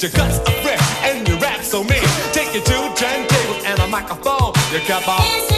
Your guts are fresh, and your rap so mean. Take your two turntable and a microphone. You got my.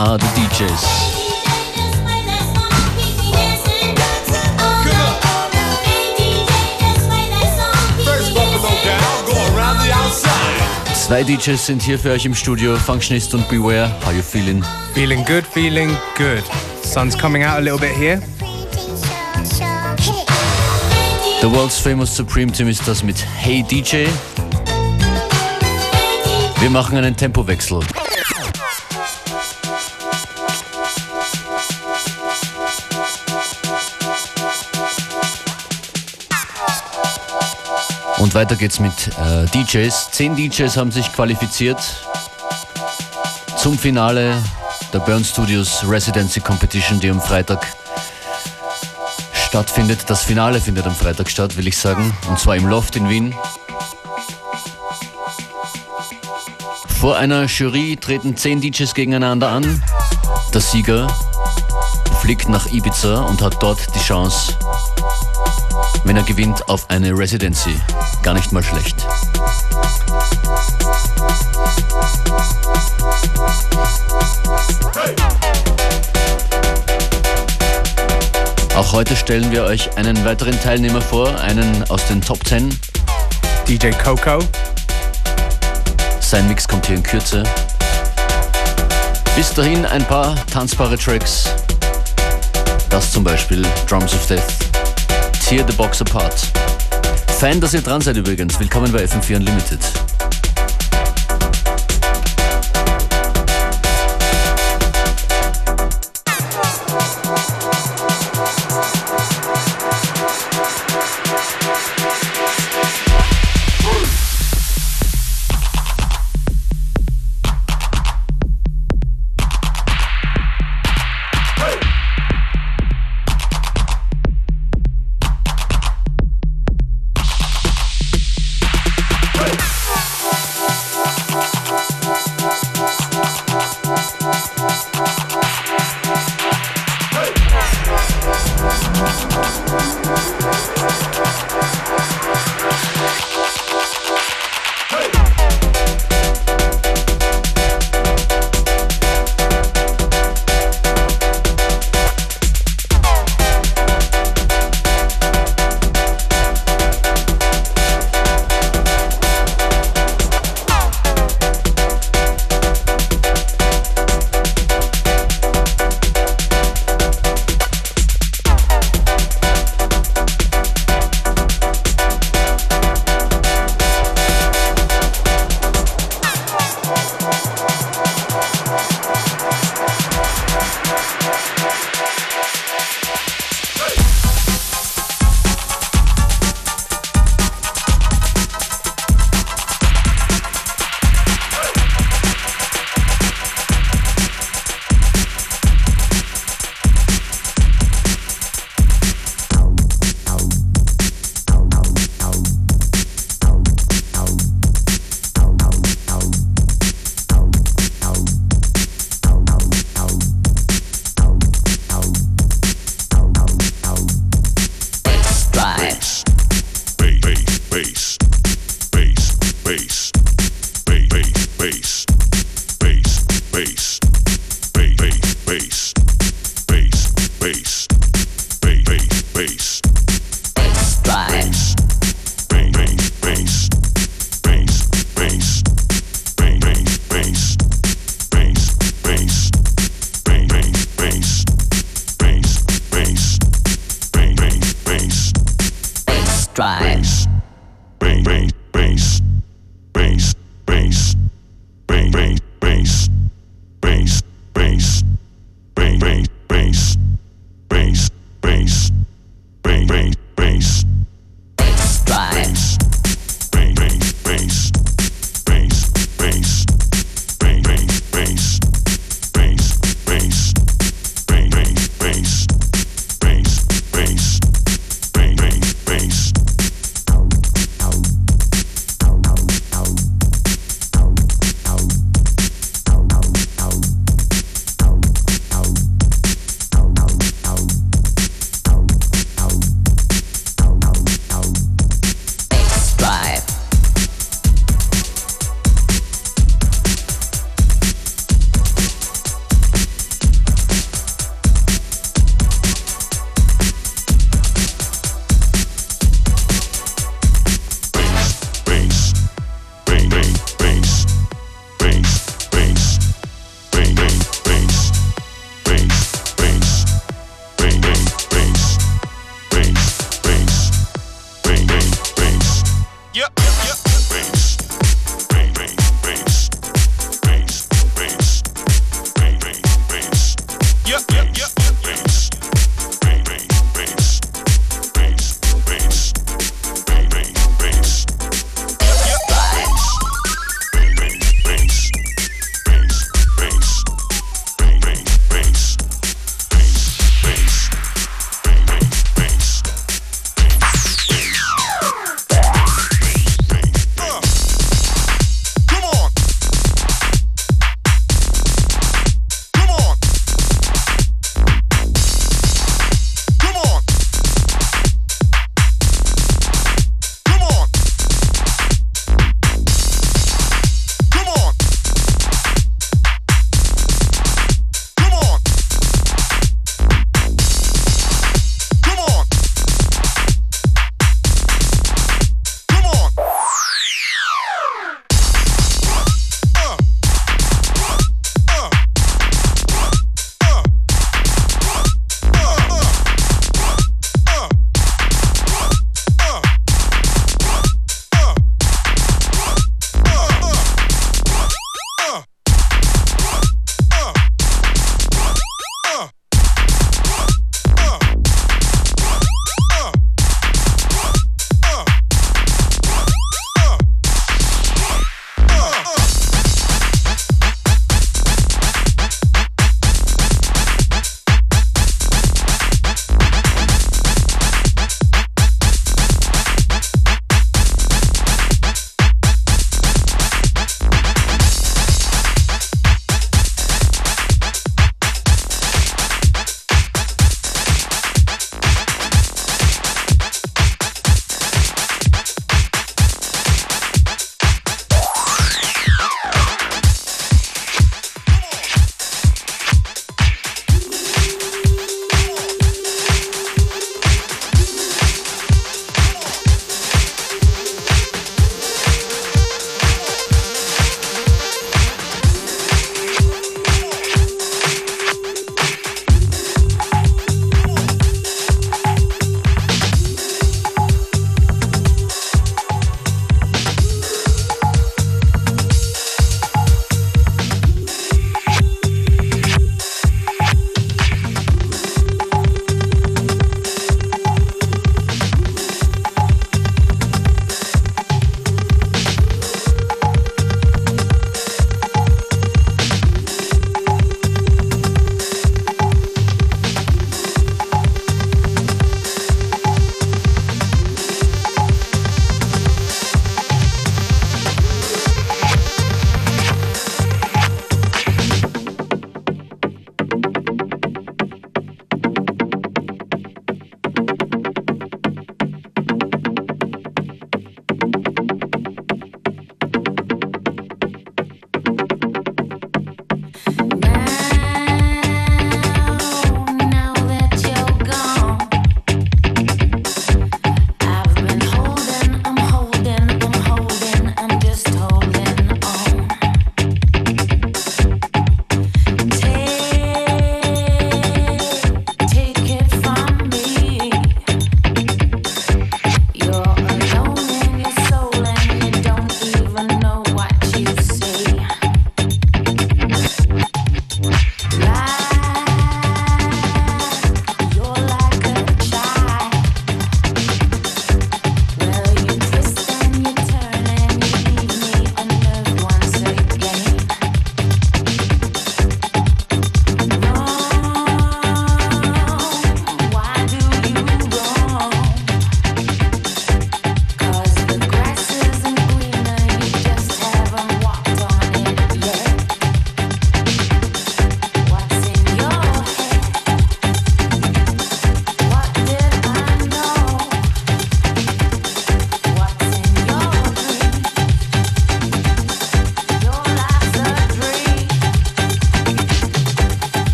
The DJs? Zwei DJs sind hier für euch im Studio, Functionist und Beware. How you feeling? Feeling good, feeling good. Sun's coming out a little bit here. The world's famous Supreme Team ist das mit Hey DJ. Wir machen einen Tempowechsel. Und weiter geht's mit äh, DJs. Zehn DJs haben sich qualifiziert zum Finale der Burn Studios Residency Competition, die am Freitag stattfindet. Das Finale findet am Freitag statt, will ich sagen. Und zwar im Loft in Wien. Vor einer Jury treten zehn DJs gegeneinander an. Der Sieger fliegt nach Ibiza und hat dort die Chance, wenn er gewinnt, auf eine Residency. Gar nicht mal schlecht. Auch heute stellen wir euch einen weiteren Teilnehmer vor, einen aus den Top 10. DJ Coco. Sein Mix kommt hier in Kürze. Bis dahin ein paar tanzbare Tracks. Das zum Beispiel Drums of Death. Tear the Box Apart. Fein, dass ihr dran seid übrigens. Willkommen bei FM4 Unlimited.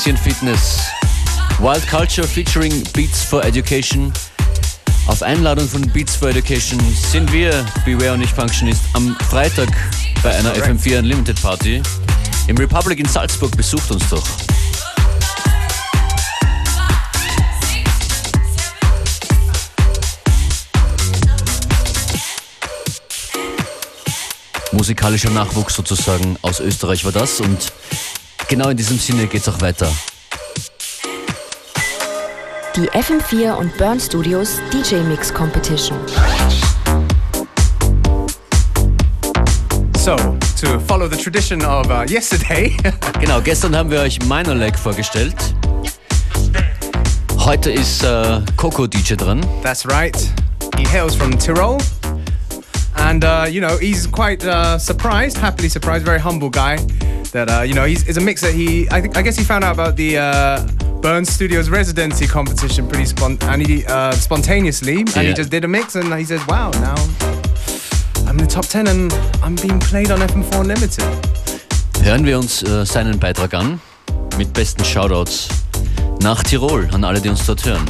Bisschen Fitness. Wild Culture featuring Beats for Education. Auf Einladung von Beats for Education sind wir, Beware und ich Functionist, am Freitag bei einer FM4 Unlimited Party im Republic in Salzburg. Besucht uns doch. Musikalischer Nachwuchs sozusagen aus Österreich war das und genau in diesem Sinne geht's auch weiter. Die FM4 und Burn Studios DJ Mix Competition. So, to follow the tradition of uh, yesterday, Genau, gestern haben wir euch Minor Leg vorgestellt. Heute ist äh, Coco DJ dran. that's right. He hails from Tyrol. And, uh, you know, he's quite uh, surprised, happily surprised, very humble guy. That, uh, you know, he's, a mixer. He, I, think, I guess he found out about the uh, Burn Studios residency competition pretty spon- and he, uh, spontaneously. And Yeah. he just did a mix and he says, wow, now I'm in the top 10 and I'm being played on FM4 Unlimited. Hören wir uns äh, seinen Beitrag an mit besten Shoutouts nach Tirol an alle, die uns dort hören.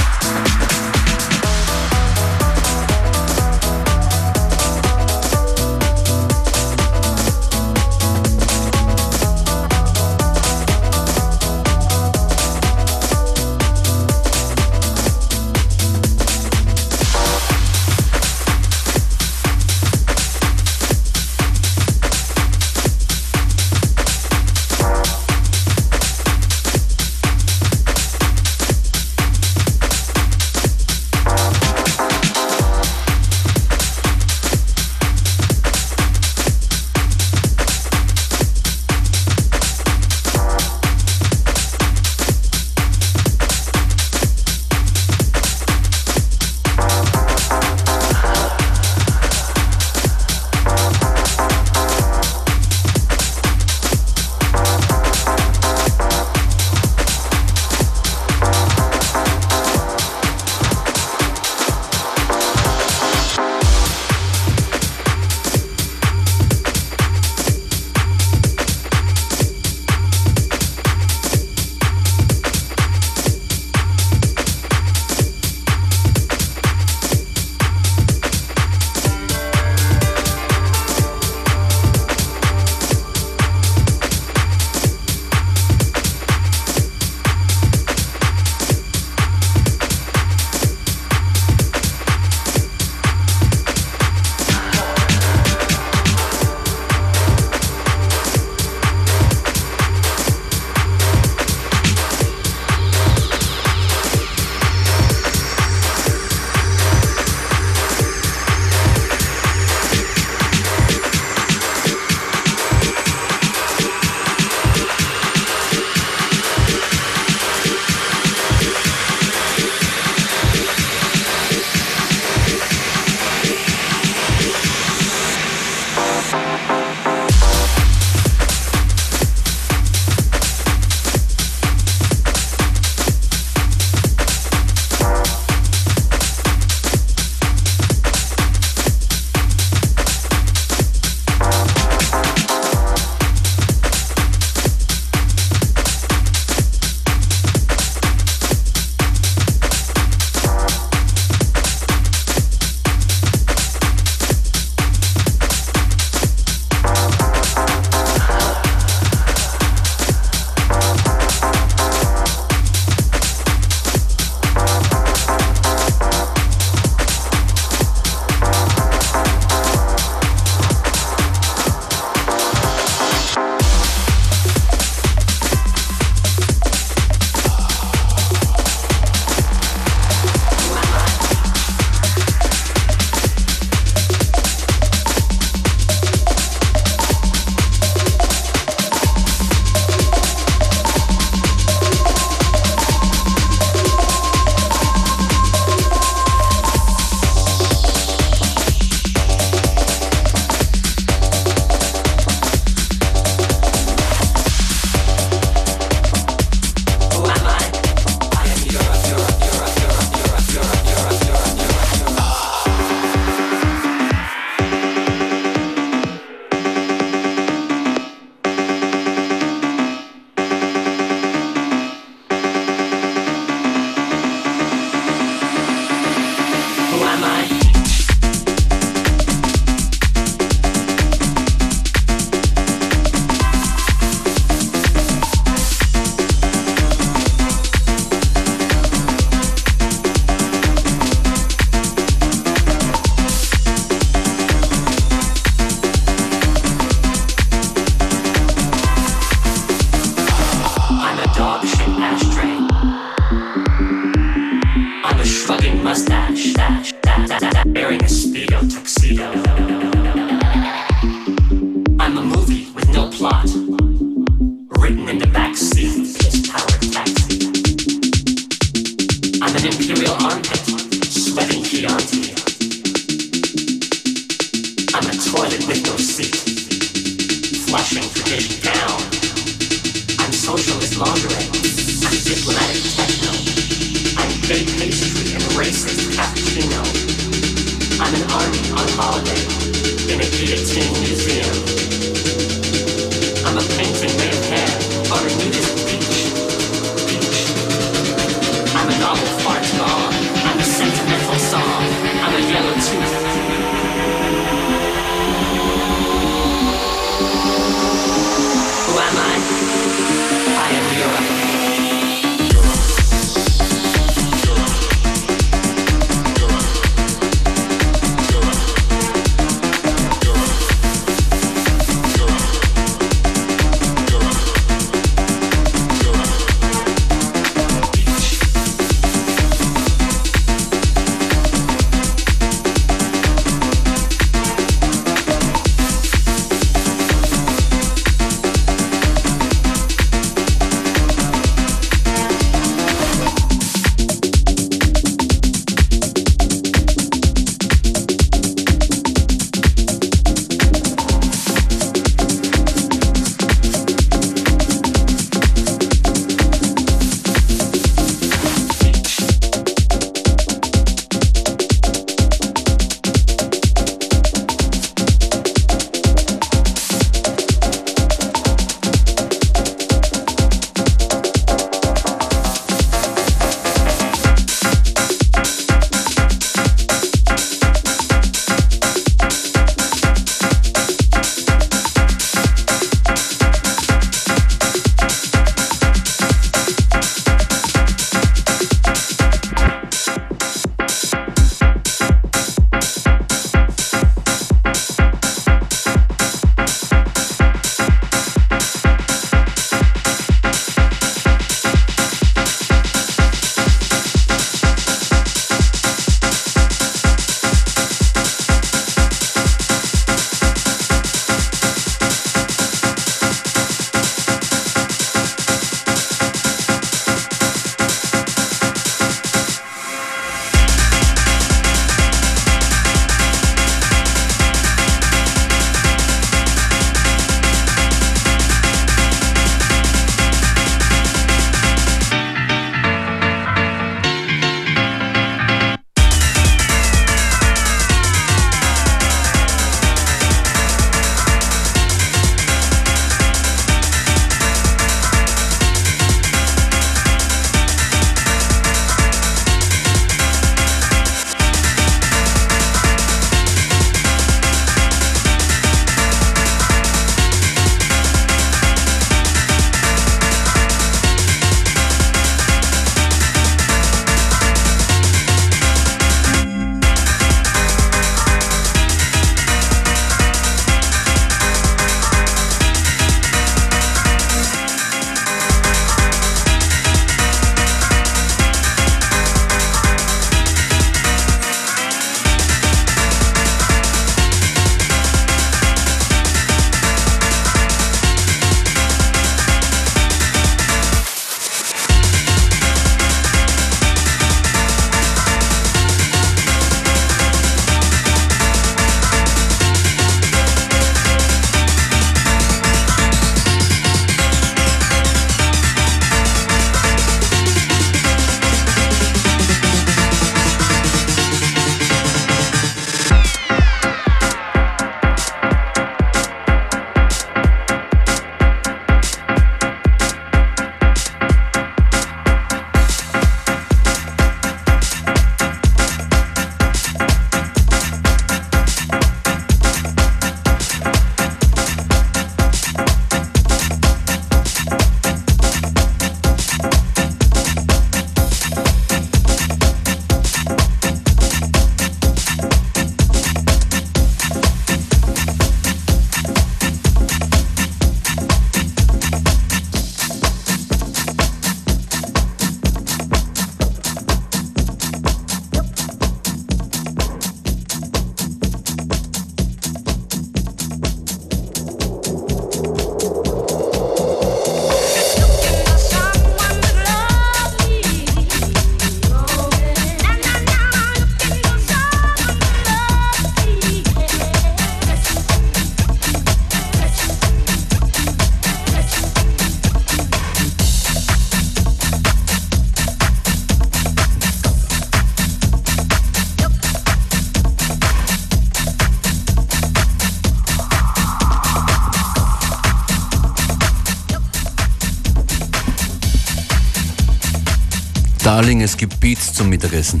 Darling, es gibt Beats zum Mittagessen.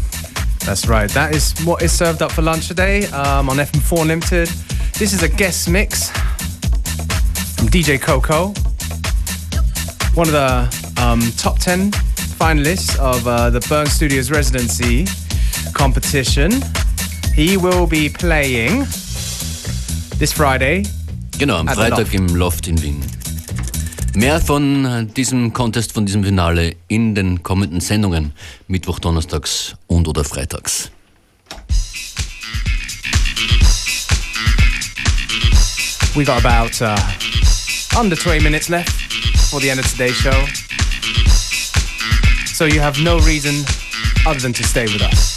That's right. That is what is served up for lunch today um, on FM4 Limited. This is a guest mix from DJ Coco, one of the um, top 10 finalists of uh, the Burn Studios residency competition. He will be playing this Friday. Genau, am Freitag Loft. im Loft in Wien. Mehr von diesem Contest, von diesem Finale in den kommenden Sendungen. Mittwoch, Donnerstags und oder Freitags. We got about uh, under 20 minutes left for the end of today's show. So you have no reason other than to stay with us.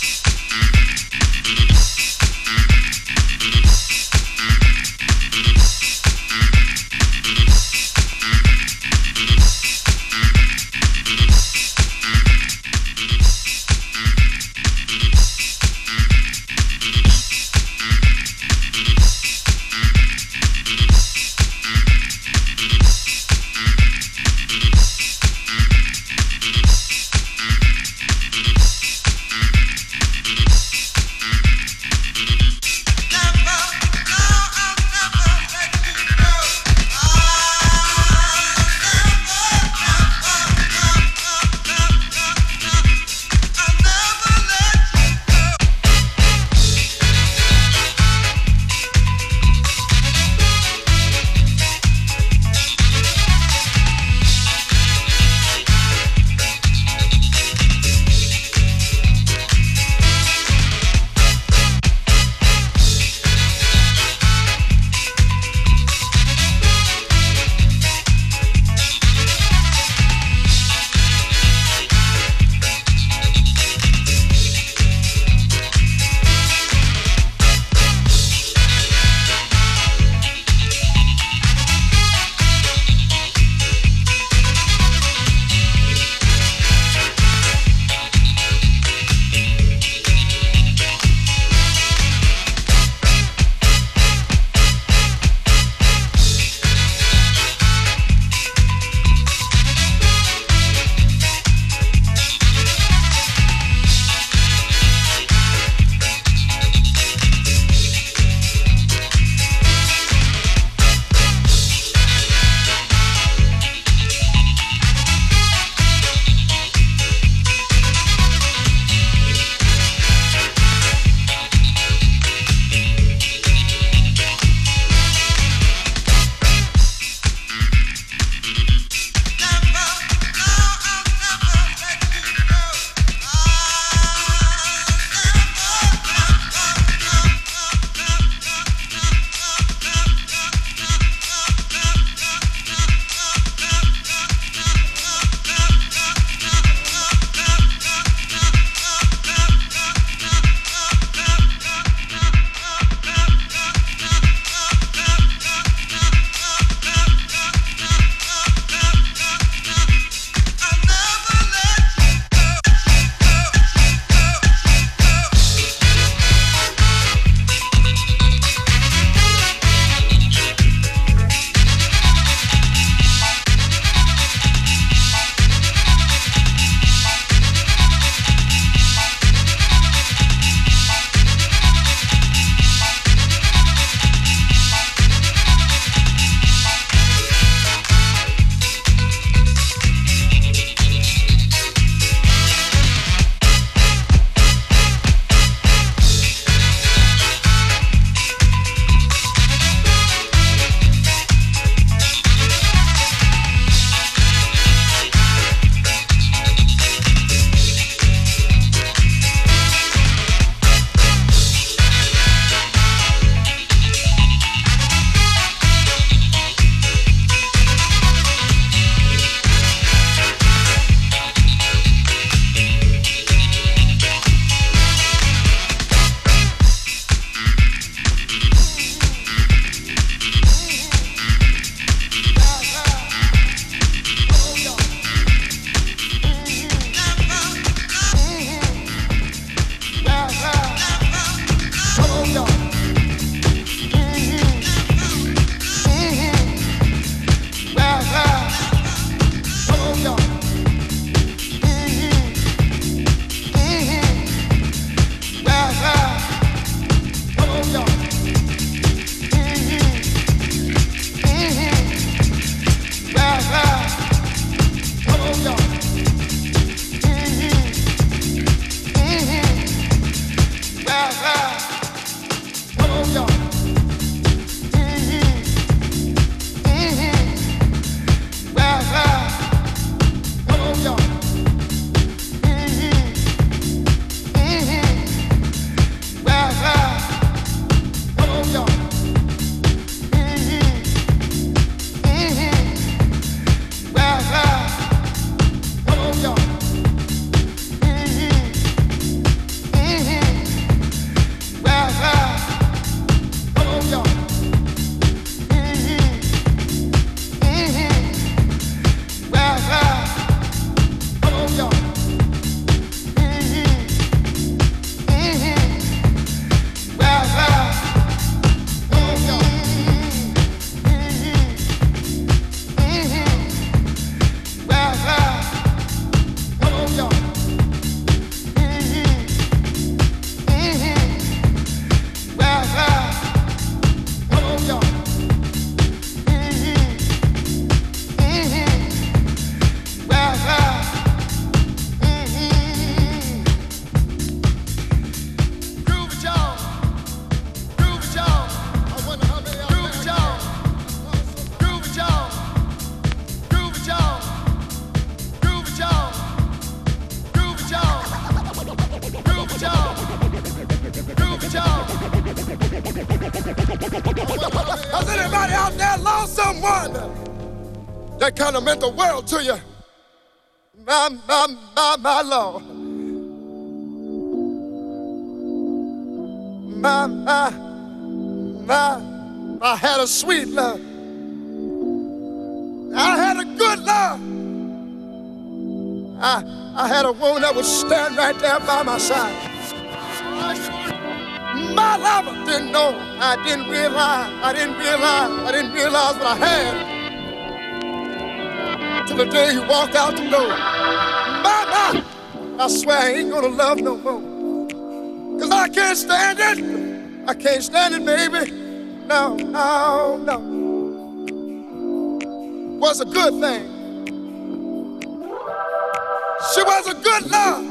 To you? My, my, my, my Lord. My, my, my, I had a sweet love. I had a good love. I, I had a woman that would stand right there by my side. My lover didn't know. I didn't realize. I didn't realize. I didn't realize what I had. The day he walked out the door. My, I swear I ain't gonna love no more. Cause I can't stand it. I can't stand it, baby. No, no, no. Was a good thing. She was a good love.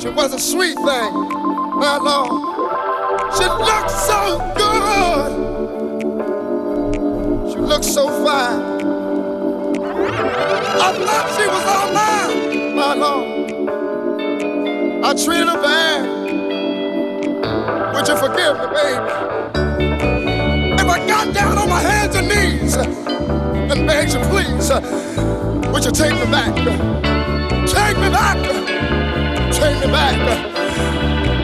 She was a sweet thing, my Lord. She looked so good. She looked so fine. I thought she was all mine, my Lord. I treated her bad. Would you forgive me, baby? If I got down on my hands and knees and begged you, please, would you take me back? Take me back. Take me back.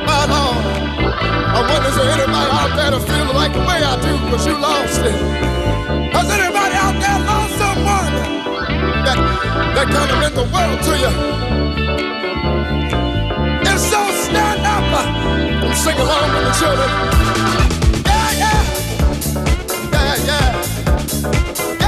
My Lord. I wonder is there anybody out there that feel like the way I do because you lost it? Has anybody that kind of meant the world to you? And so stand up and sing along with the children. Yeah, yeah. Yeah, yeah.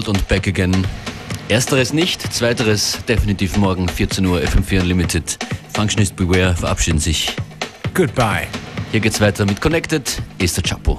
Gold und Back Again. Ersteres nicht, zweiteres definitiv morgen 14 Uhr FM4 Unlimited. Functionist Beware verabschieden sich. Goodbye. Hier geht's weiter mit Connected, ist der Chapo.